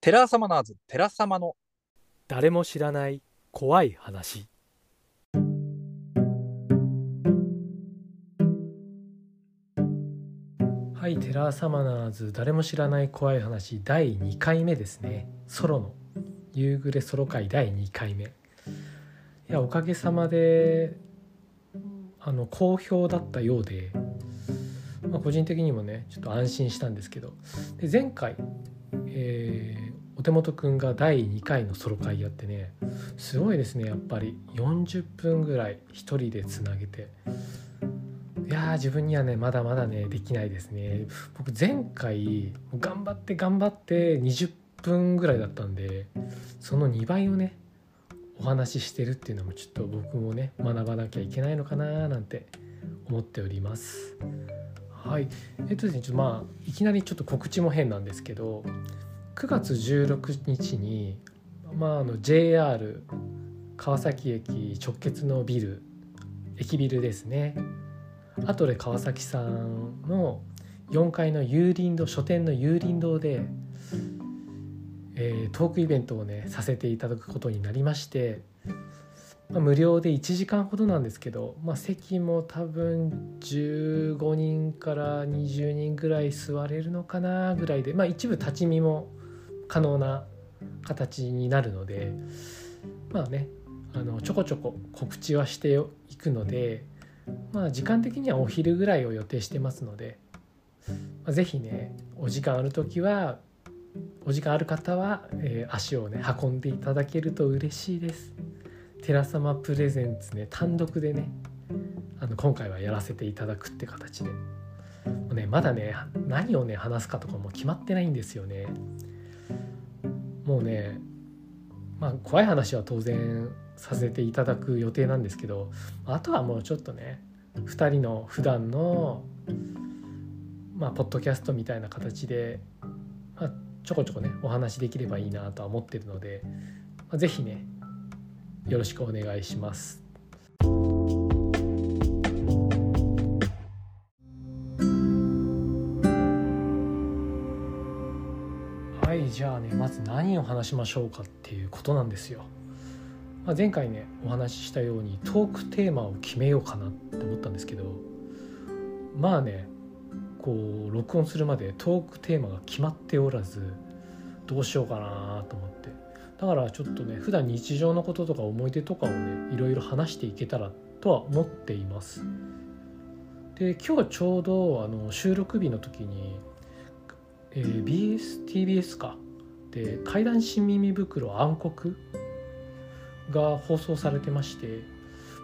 テラサマナーズ、テラ様の。誰も知らない怖い話。はいテラーサマナーズ誰も知らない怖い話。第2回目ですね。ソロの夕暮れソロ会。第2回目。いやおかげさまであの好評だったようで、まあ、個人的にもねちょっと安心したんですけど。で前回、えー手元くんが第2回のソロ会やってねすごいですねやっぱり40分ぐらい1人でつなげていやー自分にはねまだまだねできないですね僕前回頑張って頑張って20分ぐらいだったんでその2倍をねお話ししてるっていうのもちょっと僕もね学ばなきゃいけないのかななんて思っておりますはいえっとですねちょっとまあいきなりちょっと告知も変なんですけど9月16日に、まあ、あの JR 川崎駅直結のビル駅ビルですね。アトレ川崎さんの4階の有林堂書店の有林堂で、えー、トークイベントをねさせていただくことになりまして、まあ、無料で1時間ほどなんですけど、まあ、席も多分15人から20人ぐらい座れるのかなぐらいで、まあ、一部立ち見も可能な形になるのでまあねあのちょこちょこ告知はしていくのでまあ時間的にはお昼ぐらいを予定してますので、まあ、ねお時間ある時はお時間ある方は、えー足をね運んでいただけると嬉しいです。テラサマプレゼンツね単独でねあの今回はやらせていただくって形でもうねまだね何をね話すかとかも決まってないんですよね。もうねまあ怖い話は当然させていただく予定なんですけどあとはもうちょっとね2人の普段のまあポッドキャストみたいな形で、まあ、ちょこちょこねお話できればいいなとは思ってるので、まあ、ねよろしくお願いします。じゃあねまず何を話しましょうかっていうことなんですよ。まあ、前回ねお話ししたようにトークテーマを決めようかなって思ったんですけどまあねこう録音するまでトークテーマが決まっておらずどうしようかなと思ってだからちょっとね普段日常のこととか思い出とかをねいろいろ話していけたらとは思っています。で今日ちょうどあの収録日の時にえー、BSTBS かで怪談新耳袋暗黒が放送されてまして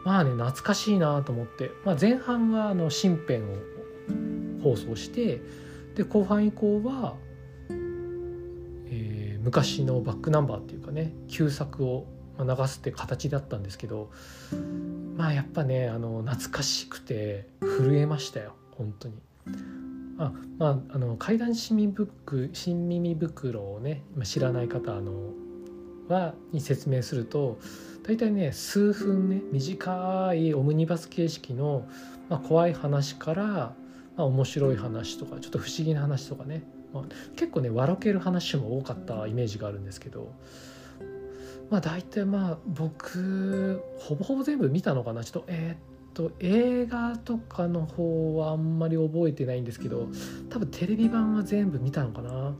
まあね懐かしいなと思って、まあ、前半はあの新編を放送してで後半以降は、えー昔のバックナンバーっていうかね旧作を流すって形だったんですけどまあやっぱねあの懐かしくて震えましたよ本当に。あまあ、あの怪談新耳袋新耳袋をね知らない方あのはに説明すると大体ね数分ね短いオムニバス形式の、まあ、怖い話から、まあ、面白い話とかちょっと不思議な話とかね、まあ、結構ね笑ける話も多かったイメージがあるんですけど。まあ大体まあ僕ほぼほぼ全部見たのかな？ちょっとえーっと映画とかの方はあんまり覚えてないんですけど多分テレビ版は全部見たのかな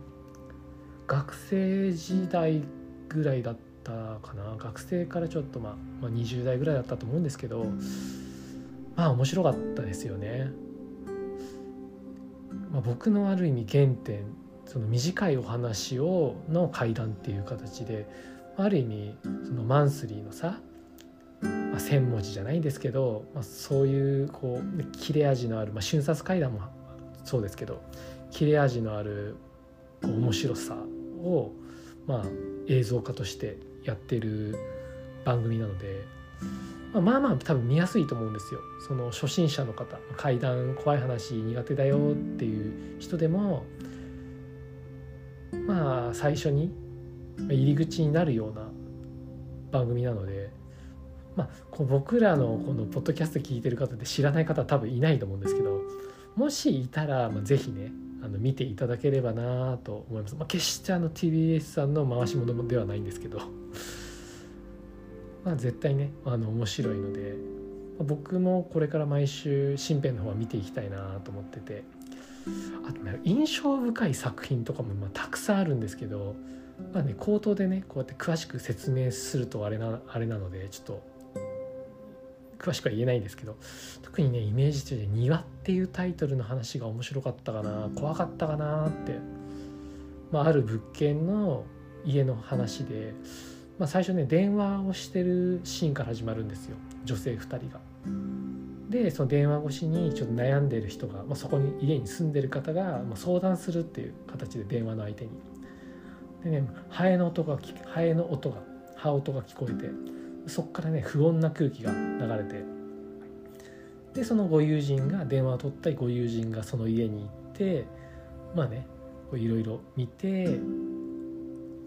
学生時代ぐらいだったかな学生からちょっと、まあ、まあ20代ぐらいだったと思うんですけどまあ面白かったですよね。まあ、僕のある意味原点その短いお話をの怪談っていう形である意味そのマンスリーのさまあ、1,000文字じゃないんですけど、まあ、そういうこう切れ味のある、まあ、瞬殺怪談もそうですけど切れ味のある面白さを、まあ、映像化としてやってる番組なので、まあ、まあまあ多分見やすいと思うんですよ。その初心者の方怪談怖い話苦手だよっていう人でもまあ最初に入り口になるような番組なので。まあ、こう僕らのこのポッドキャスト聞いてる方で知らない方は多分いないと思うんですけどもしいたら、まあ、ぜひねあの見ていただければなと思います、まあ、決してあの TBS さんの回し物ではないんですけどまあ絶対ねあの面白いので僕もこれから毎週新編の方は見ていきたいなと思っててあとね印象深い作品とかもまあたくさんあるんですけどまあね口頭でねこうやって詳しく説明するとあれなあれなのでちょっと詳しくは言えないんですけど特にねイメージとして「庭」っていうタイトルの話が面白かったかな怖かったかなって、まあ、ある物件の家の話で、まあ、最初ね電話をしてるシーンから始まるんですよ女性2人が。でその電話越しにちょっと悩んでる人が、まあ、そこに家に住んでる方が、まあ、相談するっていう形で電話の相手に。でねハエの音がハエの音が羽音が聞こえてそこからね不穏な空気が流れてでそのご友人が電話を取ったりご友人がその家に行ってまあねいろいろ見て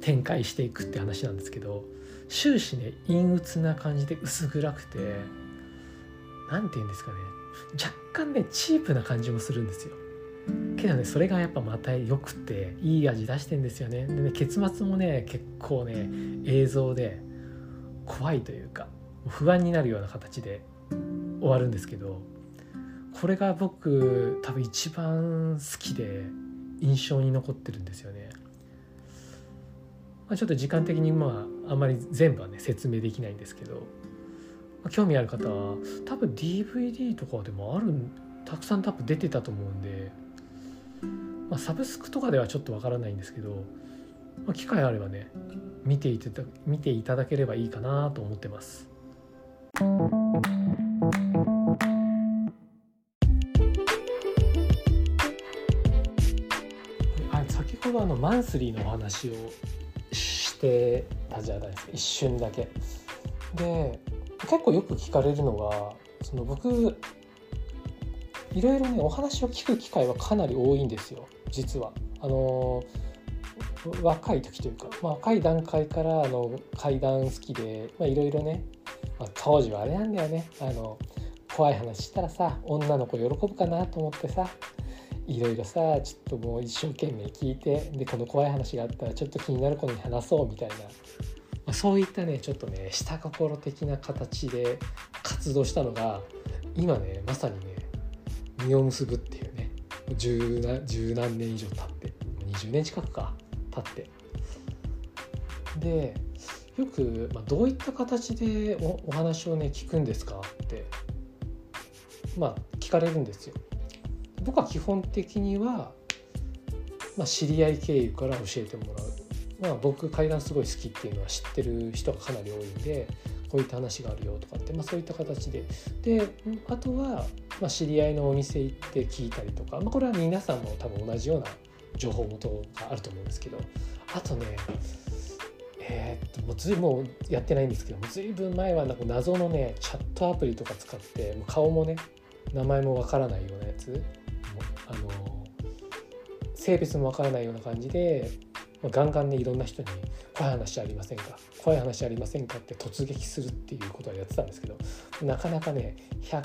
展開していくって話なんですけど終始ね陰鬱な感じで薄暗くて何て言うんですかね若干ねチープな感じもするんですよ。けどねそれがやっぱまた良くていい味出してんですよね。でね結末もね結構ね映像で怖いというか不安になるような形で終わるんですけどこれが僕多分一番好きで印象に残ってるんですよね。まあ、ちょっと時間的にまああんまり全部はね説明できないんですけど、まあ、興味ある方は多分 DVD とかでもあるたくさん多分出てたと思うんで、まあ、サブスクとかではちょっとわからないんですけど、まあ、機会あればね見ていただ見ていただければいいかなと思ってます。あ先ほどあのマンスリーのお話をしてたじゃないですか一瞬だけ。で結構よく聞かれるのがその僕いろいろねお話を聞く機会はかなり多いんですよ実は。あの若い時というか、まあ、若い段階からあの階段好きでいろいろね、まあ、当時はあれなんだよね。あの怖い話したらさ女の子喜ぶかなと思ってさいろいろさちょっともう一生懸命聞いてでこの怖い話があったらちょっと気になる子に話そうみたいな、まあ、そういったねちょっとね下心的な形で活動したのが今ねまさにね実を結ぶっていうね。十何年以上経って20年近くか。経ってでよく、まあ、どういった形でおお話をね聞くんですか？ってまあ聞かれるんですよ。僕は基本的には、まあ、知り合い経由から教えてもらう。まあ、僕階段すごい好きっていうのは知ってる人がかなり多いんでこういった話があるよとかって、まあ、そういった形でであとは、まあ、知り合いのお店行って聞いたりとか、まあ、これは皆さんも多分同じような情報元があると思うんですけどあとねえー、っともうずいもうやってないんですけどもずいぶん前はなんか謎のねチャットアプリとか使ってもう顔もね名前もわからないようなやつあの性別もわからないような感じでまガンガンねいろんな人に「怖い話ありませんか？怖い話ありませんか?」って突撃するっていうことはやってたんですけどなかなかね100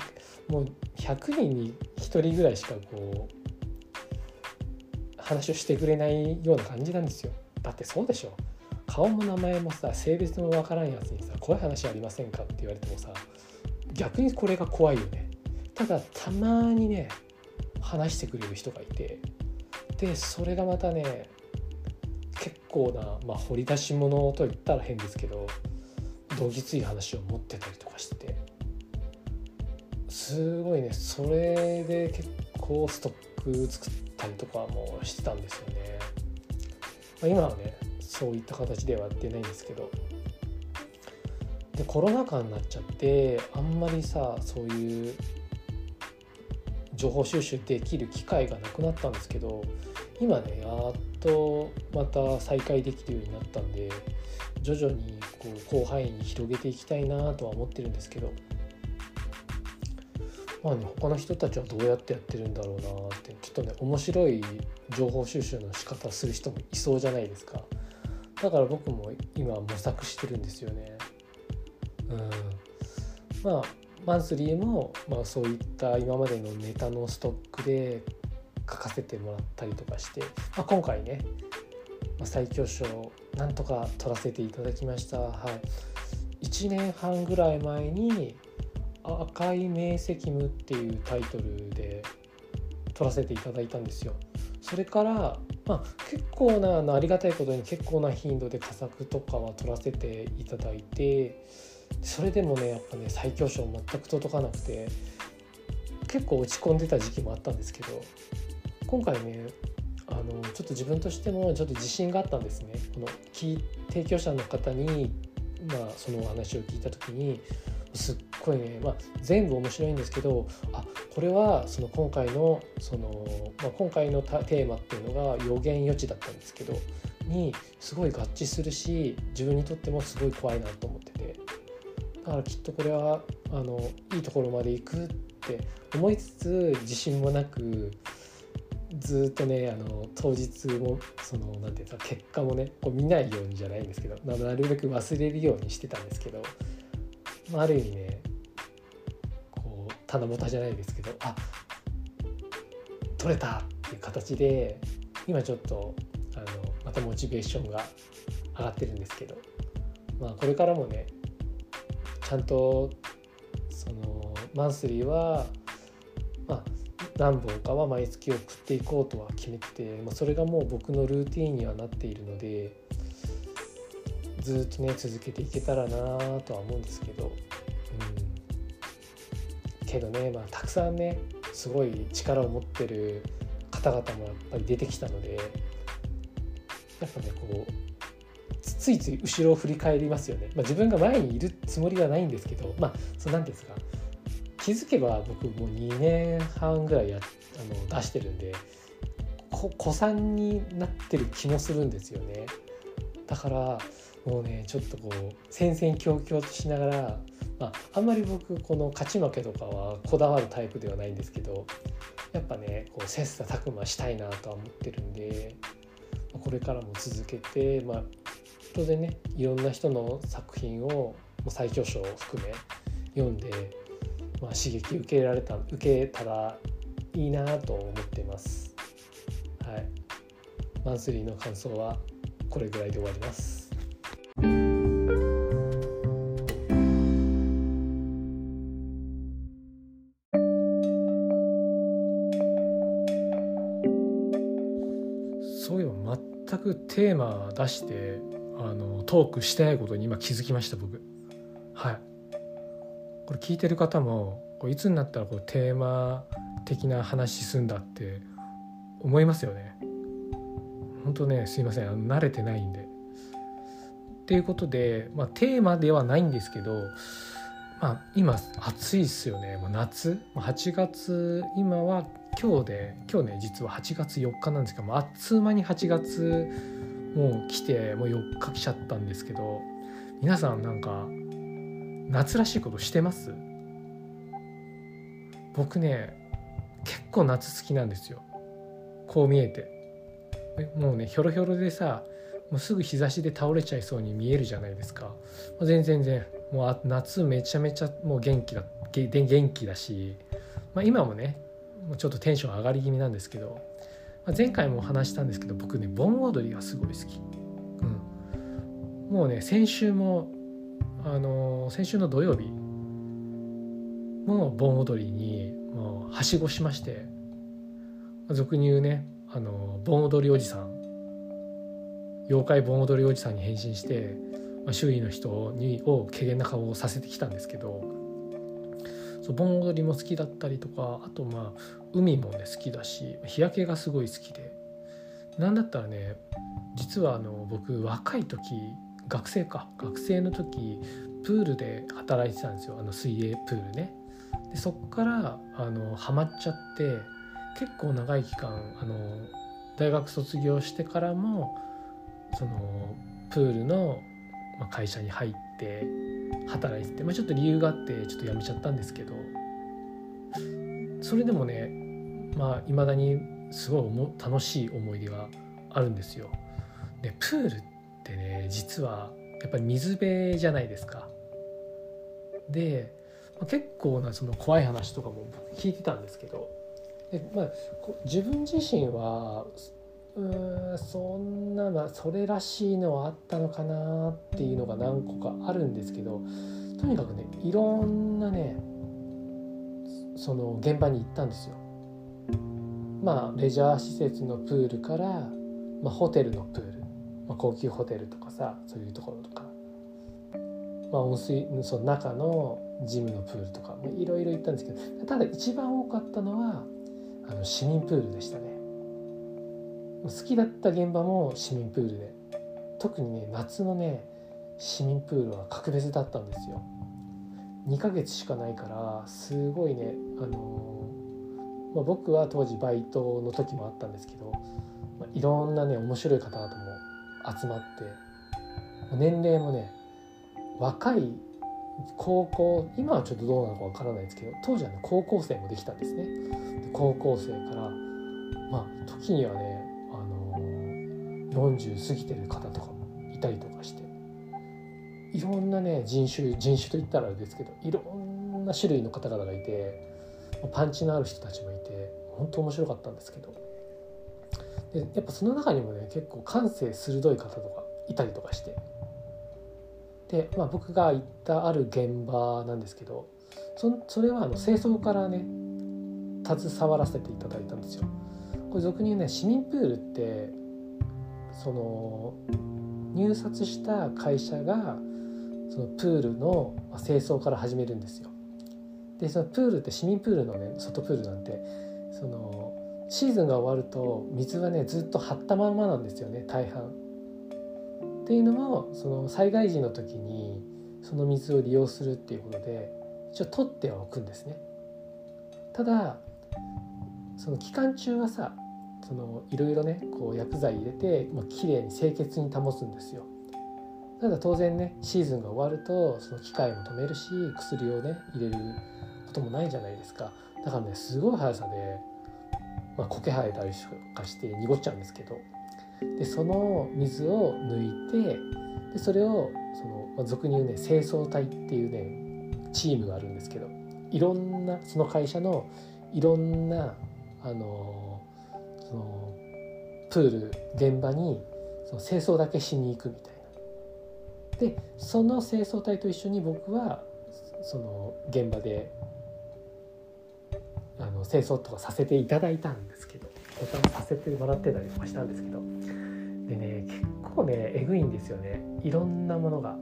もう100人に1人ぐらいしかこう話をしてくれないような感じなんですよ。だってそうでしょ。顔も名前もさ性別もわからんやつにさ怖い話ありませんかって言われてもさ逆にこれが怖いよね。ただたまにね話してくれる人がいてでそれがまたね結構な、まあ、掘り出し物と言ったら変ですけどどぎつい話を持ってたりとかしててすごいねそれで結構ストック作ったりとかもしてたんですよね。まあ、今はねそういった形ではやってないんですけどでコロナ禍になっちゃってあんまりさそういう情報収集できる機会がなくなったんですけど今ねやっとまた再開できるようになったんで徐々にこう広範囲に広げていきたいなとは思ってるんですけどまあね他の人たちはどうやってやってるんだろうなってちょっとね面白い情報収集の仕方する人もいそうじゃないですか。だから僕も今模索してるんですよね。うん。まあマンスリーも、まあ、そういった今までのネタのストックで書かせてもらったりとかして、まあ、今回ね、最強賞なんとか取らせていただきました。はい、1年半ぐらい前に「赤い明晰夢」っていうタイトルで取らせていただいたんですよ。それから、まあ、結構なあのありがたいことに結構な頻度で佳作とかは取らせていただいてそれでもねやっぱね最強賞全く届かなくて結構落ち込んでた時期もあったんですけど今回ねあのちょっと自分としてもちょっと自信があったんですね。この提供者の方に、まあ、その話を聞いた時にすっごいね、まあ、全部面白いんですけどあこれはその今回のその、まあ、今回のテーマっていうのが予言予知だったんですけどにすごい合致するし自分にとってもすごい怖いなと思ってて。だからきっとこれはあのいいところまで行くって思いつつ自信もなくずっとねあの当日もその何て言うか結果もねこう見ないようにじゃないんですけどなるべく忘れるようにしてたんですけど、まあ、ある意味ねこう棚ぼたじゃないですけどあ取れたっていう形で今ちょっとあのまたモチベーションが上がってるんですけど、まあ、これからもねちゃんとそのマンスリーは何本かは毎月送っていこうとは決めて、まあ、それがもう僕のルーティンにはなっているのでずっとね続けていけたらなとは思うんですけど、うん、けどね、まあ、たくさんねすごい力を持ってる方々もやっぱり出てきたのでやっぱねこうついつい後ろを振り返りますよね、まあ、自分が前にいるつもりはないんですけどまあそうなんですか気づけば僕もう2年半ぐらいやあの出してるんで子さんになってる気もするんですよね。だからもうねちょっとこう戦々恐々としながら、まあ、あんまり僕この勝ち負けとかはこだわるタイプではないんですけどやっぱねこう切磋琢磨したいなとは思ってるんでこれからも続けて、まあ、当然ねいろんな人の作品を最強章を含め読んでまあ、刺激受けられた受けたらいいなと思っています。はい、マンスリーの感想はこれぐらいで終わります。そういえば全くテーマ出してあのトークしてないことに今気づきました僕。はいこれ聞いてる方もこういつになったらこうテーマ的な話すんだって思いますよね。本当ねすいません慣れてないんで。っていうことで、まあ、テーマではないんですけど、まあ、今暑いっすよねもう夏8月今は今日で今日ね実は8月4日なんですけどもあっつう間に8月もう来てもう4日来ちゃったんですけど皆さんなんか夏らしいことしてます？僕ね結構夏好きなんですよ。こう見えて。もうねひょろひょろでさもうすぐ日差しで倒れちゃいそうに見えるじゃないですか。全然全然。もう夏めちゃめちゃもう元気だ元気だし、まあ、今もねもうちょっとテンション上がり気味なんですけど、まあ、前回もお話したんですけど僕ね盆踊りがすごい好き、うん、もうね先週もあの先週の土曜日も盆踊りにもうはしごしまして俗に言うねあの盆踊りおじさん妖怪盆踊りおじさんに変身して、まあ、周囲の人にを怪げな顔をさせてきたんですけどそう盆踊りも好きだったりとかあとまあ海もね好きだし日焼けがすごい好きでなんだったらね実はあの僕若い時学生か。学生の時プールで働いてたんですよ。あの水泳プールね。でそっからあのハマっちゃって結構長い期間あの大学卒業してからもそのプールの会社に入って働いてて、まあ、ちょっと理由があってちょっと辞めちゃったんですけどそれでもねまあいまだにすごい楽しい思い出があるんですよ。でプールっってね実はやっぱり水辺じゃないですか。で結構なその怖い話とかも聞いてたんですけどでまあ、自分自身はうんそんな、まあ、それらしいのはあったのかなっていうのが何個かあるんですけどとにかくねいろんなねその現場に行ったんですよ。まあレジャー施設のプールから、まあ、ホテルのプール、まあ、高級ホテルとかさそういうところとか、まあ、温水その中のジムのプールとかいろいろ行ったんですけどただ一番多かったのはあの市民プールでしたね。好きだった現場も市民プールで。特にね夏のね市民プールは格別だったんですよ。2ヶ月しかないからすごいねあのー、まあ、僕は当時バイトの時もあったんですけど、まあ、いろんなね面白い方々も集まって。年齢もね若い高校今はちょっとどうなのかわからないですけど当時はね高校生もできたんですね。で高校生からまあ時にはね40過ぎてる方とかもいたりとかして。いろんなね人種人種といったらあれですけどいろんな種類の方々がいてパンチのある人たちもいて本当面白かったんですけど。でやっぱその中にもね結構感性鋭い方とかいたりとかしてで、まあ、僕が行ったある現場なんですけどそそれはあの清掃からね携わらせていただいたんですよ。これ俗に言うね市民プールってその入札した会社がそのプールの清掃から始めるんですよ。でそのプールって市民プールのね外プールなんてそのシーズンが終わると水はねずっと張ったままなんですよね大半。っていうのもその災害時の時にその水を利用するっていうことで一応取ってはおくんですね。ただその期間中はさそのいろいろねこう薬剤入れて、まあ綺麗に清潔に保つんですよただ当然ねシーズンが終わるとその機械も止めるし薬をね入れることもないじゃないですかだからねすごい速さで、まあ、苔生えたりとかして濁っちゃうんですけどでその水を抜いてでそれをその、まあ、俗に言うね清掃隊っていうねチームがあるんですけどいろんなその会社のいろんなあのそのプール現場にその清掃だけしに行くみたいな。でその清掃隊と一緒に僕はその現場であの清掃とかさせていただいたんですけどボタンさせてもらってたりとかしたんですけどでね結構ねえぐいんですよね。いろんなものが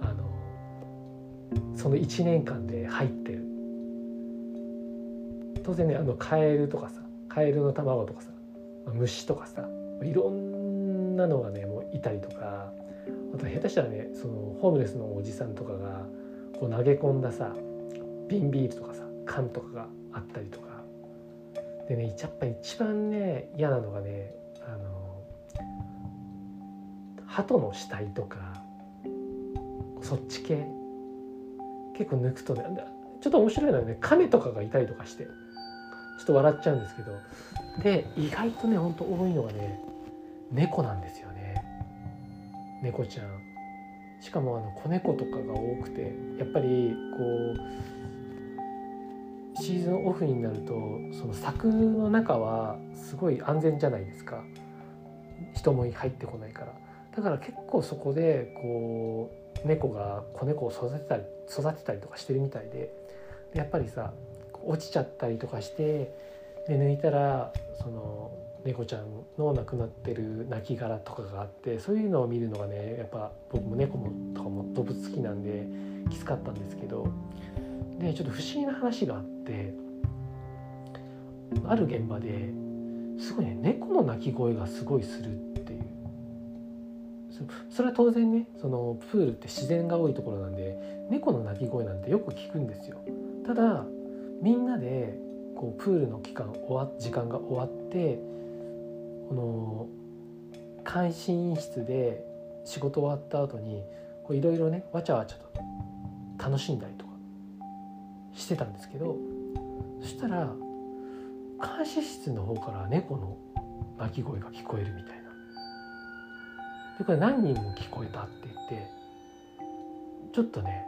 あのその1年間で入ってる。当然ねあのカエルとかさカエルの卵とかさ虫とかさいろんなのがねもういたりとかあと下手したらねそのホームレスのおじさんとかがこう投げ込んださ瓶ビールとかさ缶とかがあったりとか。でねやっぱ一番ね嫌なのがねあの鳩の死体とかそっち系。結構抜くとねちょっと面白いのはね亀とかがいたりとかしてちょっと笑っちゃうんですけど。で意外とねほんと多いのがね猫なんですよね。猫ちゃん。しかもあの子猫とかが多くてやっぱりこうシーズンオフになるとその柵の中はすごい安全じゃないですか。人も入ってこないから。だから結構そこでこう猫が子猫を育てたり育てたりとかしてるみたいで。やっぱりさ落ちちゃったりとかしてで抜いたらその猫ちゃんの亡くなってる亡骸とかがあってそういうのを見るのがねやっぱ僕も猫もとかも動物好きなんできつかったんですけど。でちょっと不思議な話があってある現場ですごいね猫の鳴き声がすごいするっていう。それは当然ねそのプールって自然が多いところなんで猫の鳴き声なんてよく聞くんですよ。ただみんなでこうプールの期間終わ時間が終わってこの監視員室で仕事終わった後にいろいろねわちゃわちゃと楽しんだりとかしてたんですけどそしたら監視室の方から猫の鳴き声が聞こえるみたいな。でこれ何人も聞こえたって言ってちょっとね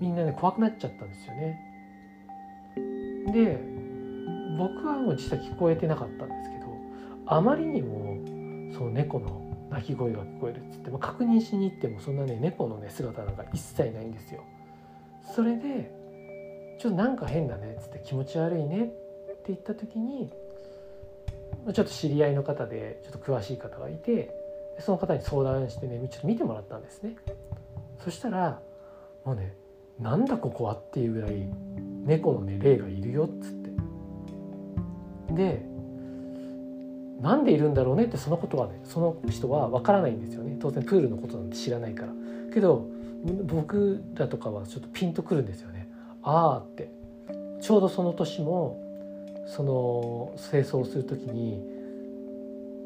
みんなね怖くなっちゃったんですよね。で僕はもう実際聞こえてなかったんですけどあまりにもその猫の鳴き声が聞こえるっつっても確認しに行ってもそんなね猫のね姿なんか一切ないんですよ。それでちょっとなんか変だねっつって気持ち悪いねって言った時にちょっと知り合いの方でちょっと詳しい方がいてその方に相談してねちょっと見てもらったんですね。そしたらもうねなんだここはっていうぐらい猫のね霊がいるよっつって。でなんでいるんだろうねってそのことはねその人は分からないんですよね。当然プールのことなんて知らないから。けど僕らとかはちょっとピンとくるんですよね。ああって。ちょうどその年もその清掃する時に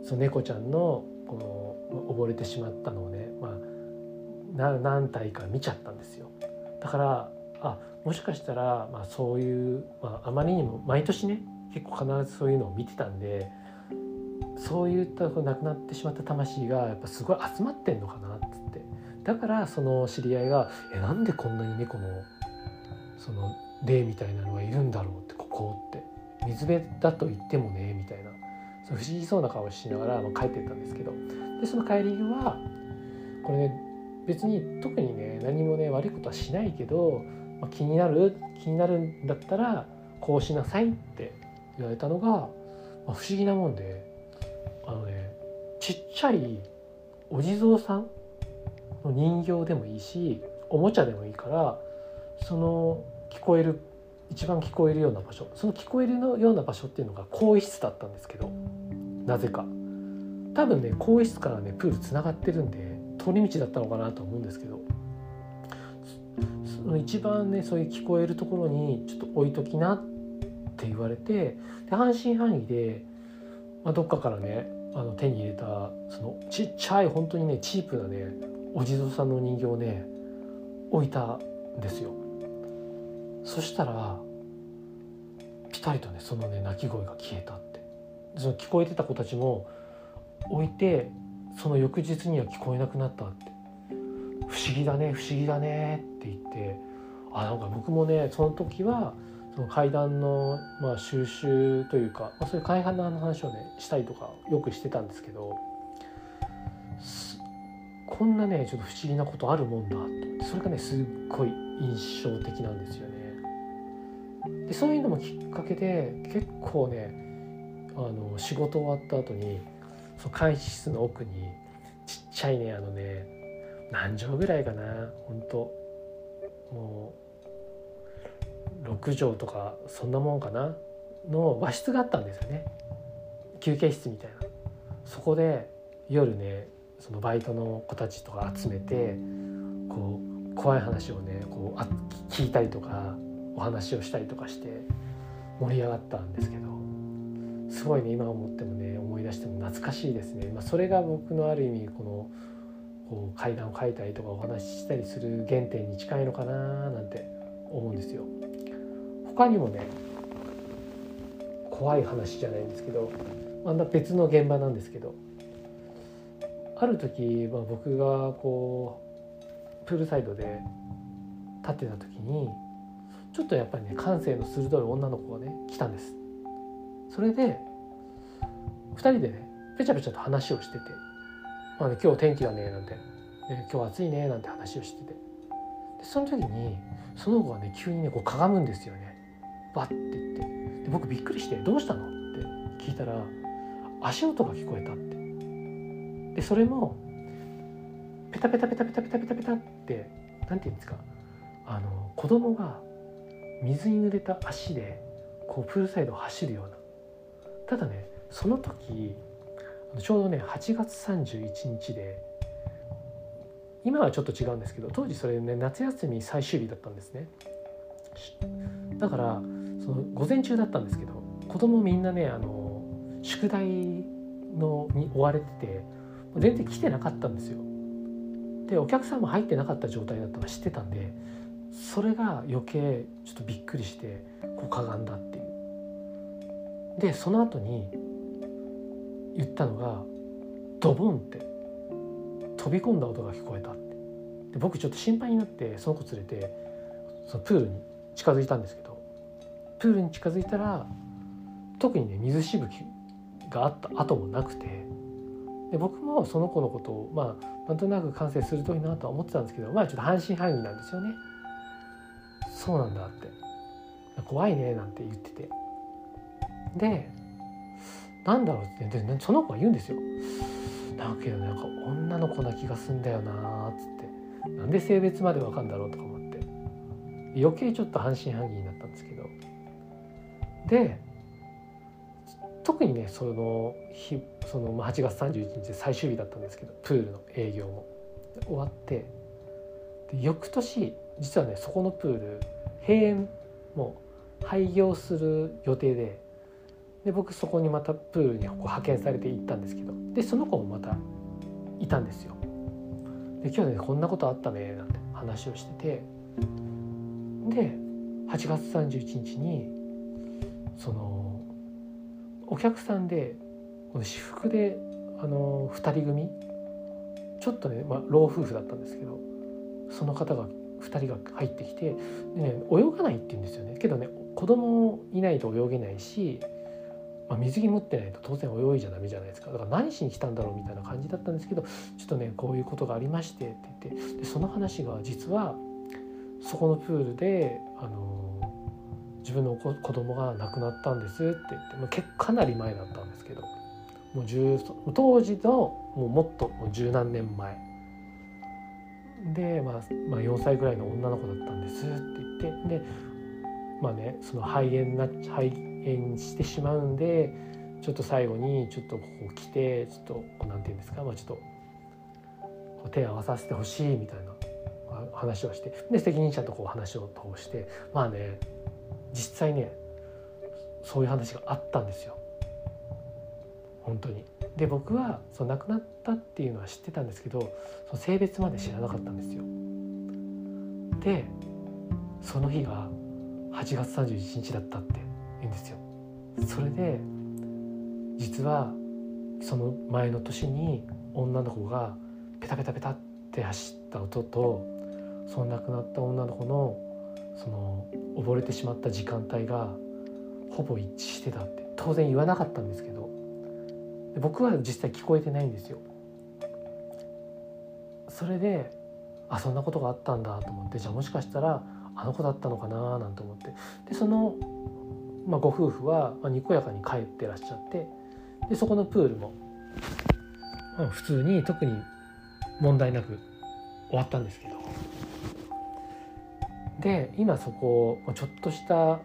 その猫ちゃんのこの溺れてしまったのをね、まあ、何体か見ちゃったんですよ。だからあもしかしたら、まあ、そういう、まあ、あまりにも毎年ね結構必ずそういうのを見てたんでそういった亡くなってしまった魂がやっぱすごい集まってんのかなだからその知り合いが「えなんでこんなに猫のその霊みたいなのがいるんだろう?」ってここって。水辺だと言ってもねみたいな。そう不思議そうな顔しながら、まあ、帰ってったんですけど。でその帰りはこれね別に特にね何もね悪いことはしないけど、まあ、気になる気になるんだったらこうしなさいって言われたのが、まあ、不思議なもんで。あのねちっちゃいお地蔵さんの人形でもいいしおもちゃでもいいからその聞こえる一番聞こえるような場所その聞こえるような場所っていうのが更衣室だったんですけどなぜか。多分ね更衣室からねプールつながってるんで通り道だったのかなと思うんですけどその一番ねそういう聞こえるところにちょっと置いときなって言われてで半信半疑で、まあ、どっかからねあの手に入れたそのちっちゃい本当にねチープなねお地蔵さんの人形をね置いたんですよ。そしたらピタリとねそのね鳴き声が消えたって。その聞こえてた子たちも置いてその翌日には聞こえなくなったって。不思議だね不思議だねって言って。あなんか僕もねその時はその階段の、まあ、収集というか、まあ、そういう階段の話をねしたりとかよくしてたんですけどこんなねちょっと不思議なことあるもんだとそれがねすっごい印象的なんですよね。でそういうのもきっかけで結構ねあの仕事終わった後にその会議室の奥にちっちゃいねあのね何畳ぐらいかな本当もう6畳とかそんなもんかなの和室があったんですよね。休憩室みたいな。そこで夜ねそのバイトの子たちとか集めてこう怖い話をねこうあ聞いたりとかお話をしたりとかして盛り上がったんですけどすごいね今思ってもね思い出しても懐かしいですね、まあ、それが僕のある意味このこう階段を書いたりとかお話ししたりする原点に近いのかななんて思うんですよ。他にもね怖い話じゃないんですけどまた別の現場なんですけどある時、まあ、僕がこうプールサイドで立ってた時にちょっとやっぱりね感性の鋭い女の子がね来たんです。それで2人でねぺちゃぺちゃと話をしてて「まあね、今日天気だね」なんて、ね「今日暑いね」なんて話をしてて。でその時にその子がね急にねこうかがむんですよね。バッて言って。で僕びっくりして「どうしたの?」って聞いたら足音が聞こえたって。でそれもペタペタペタペタペタペタペタって何て言うんですかあの子供が水に濡れた足でこうプールサイドを走るような。ただねその時ちょうどね8月31日で今はちょっと違うんですけど当時それね夏休み最終日だったんですね。だからその午前中だったんですけど子供みんなねあの宿題のに追われてて全然来てなかったんですよ。でお客さんも入ってなかった状態だったのは知ってたんでそれが余計ちょっとびっくりしてこうかがんだっていう。でその後に言ったのがドボンって飛び込んだ音が聞こえたって。で僕ちょっと心配になってその子連れてそのプールに近づいたんですけどプールに近づいたら特にね水しぶきがあった後もなくてで僕もその子のことをまあなんとなく感性するといいなとは思ってたんですけどまあちょっと半信半疑なんですよね。そうなんだって。怖いねなんて言ってて。でなんだろうってでその子が言うんですよ。だけどなんか女の子な気がすんだよなーっつって。なんで性別までわかんだろうとか思って。余計ちょっと半信半疑になったんですけど。で特にねその日その8月31日で最終日だったんですけどプールの営業も終わってで翌年実はねそこのプール閉園もう廃業する予定でで僕そこにまたプールにこう派遣されて行ったんですけどでその子もまたいたんですよ。で今日ねこんなことあったねなんて話をしててで8月31日にそのお客さんでこの私服であの2人組ちょっとね、まあ、老夫婦だったんですけどその方が2人が入ってきてで、ね、泳がないって言うんですよね。けどね子供いないと泳げないしまあ、水着持ってないと当然泳いじゃダメじゃないですか。だから何しに来たんだろうみたいな感じだったんですけどちょっとねこういうことがありましてって言ってでその話が実はそこのプールで、あの自分の子供が亡くなったんですって言ってもう結かなり前だったんですけどもう当時のもうもっともう十何年前。で、まあ、まあ4歳ぐらいの女の子だったんですって言ってでまあねその肺炎な肺炎してしまうんでちょっと最後にちょっとここ来てちょっと何て言うんですか、まあ、ちょっと手合わさせてほしいみたいな話をしてで責任者とこう話を通してまあね実際ねそういう話があったんですよ本当に。で僕はその亡くなったっていうのは知ってたんですけどその性別まで知らなかったんですよ。でその日が8月31日だったって言うんですよ。それで実はその前の年に女の子がペタペタペタって走った音とその亡くなった女の子のその溺れてしまった時間帯がほぼ一致してたって当然言わなかったんですけど僕は実際聞こえてないんですよ。それであそんなことがあったんだと思ってじゃあもしかしたらあの子だったのかななんて思ってでそのまあ、ご夫婦はにこやかに帰ってらっしゃってでそこのプールも、まあ、普通に特に問題なく終わったんですけどで今そこちょっとした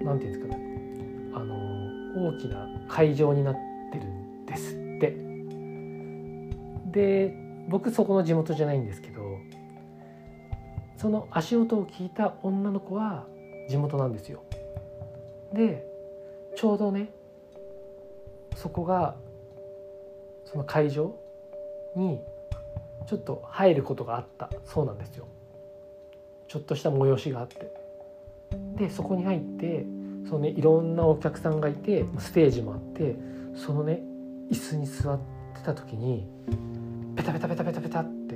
何て言うんですかね。あの大きな会場になってるんですって。で僕そこの地元じゃないんですけどその足音を聞いた女の子は地元なんですよ。でちょうどねそこがその会場にちょっと入ることがあったそうなんですよ。ちょっとした催しがあって。でそこに入ってそのねいろんなお客さんがいてステージもあってそのね椅子に座ってた時にペタペタペタペタペタって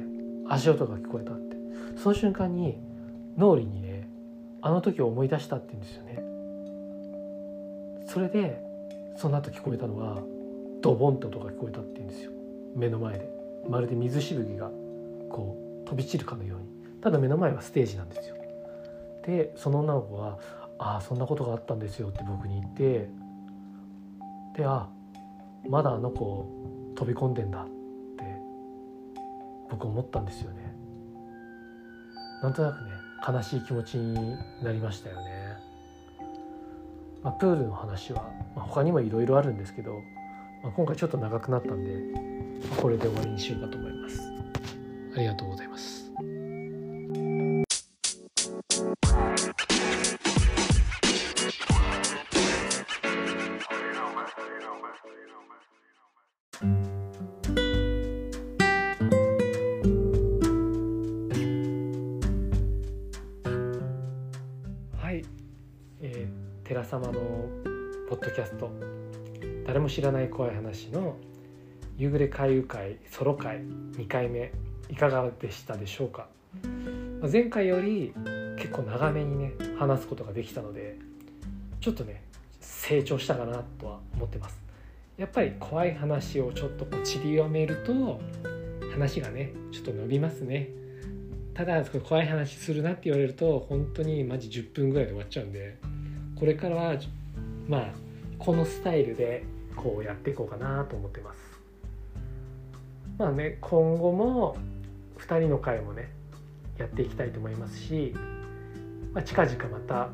足音が聞こえたって。その瞬間に脳裏にねあの時を思い出したって言うんですよね。それでその後聞こえたのがドボンって音が聞こえたって言うんですよ。目の前で。まるで水しぶきがこう飛び散るかのように。ただ目の前はステージなんですよでその女の子は「ああそんなことがあったんですよ」って僕に言ってで「あまだあの子飛び込んでんだ」って僕思ったんですよねなんとなくね悲しい気持ちになりましたよねまあ、プールの話は、まあ、他にもいろいろあるんですけど、まあ、今回ちょっと長くなったんで、まあ、これで終わりにしようかと思います。ありがとうございます。話の夕暮れ回遊会ソロ会2回目いかがでしたでしょうか？前回より結構長めにね話すことができたのでちょっとね成長したかなとは思ってます。やっぱり怖い話をちょっとこう散りばめると話がねちょっと伸びますね。ただ怖い話するなって言われると本当にマジ10分ぐらいで終わっちゃうんでこれからはまあこのスタイルでこうやっていこうかなと思ってます。まあね今後も2人の会もねやっていきたいと思いますし、まあ、近々また、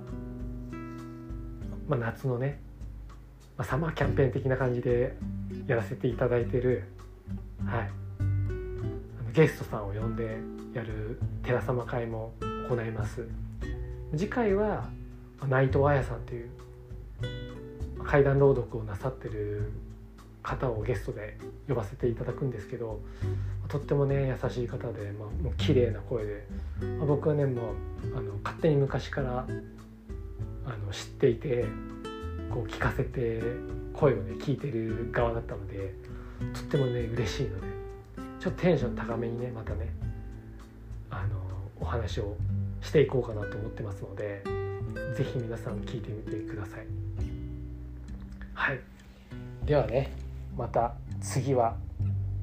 まあ、夏のね、まあ、サマーキャンペーン的な感じでやらせていただいてる、はい、あのゲストさんを呼んでやる寺様会も行います。次回は内藤彩さんという怪談朗読をなさってる方をゲストで呼ばせていただくんですけどとってもね優しい方で、まあ、もう綺麗な声で、まあ、僕はねもうあの勝手に昔からあの知っていてこう聞かせて声をね聞いてる側だったのでとってもね嬉しいのでちょっとテンション高めにねまたねあのお話をしていこうかなと思ってますので是非皆さん聞いてみてください。はい。ではねまた次は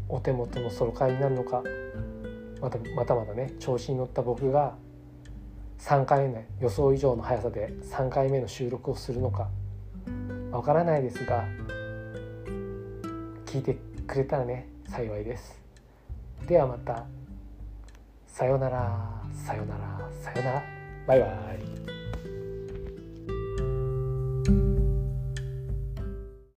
お手元のソロ会になるのかまたまたまだね調子に乗った僕が3回目予想以上の速さで3回目の収録をするのかわからないですが聞いてくれたらね幸いです。ではまた。さよならさよならさよなら。バイバイ。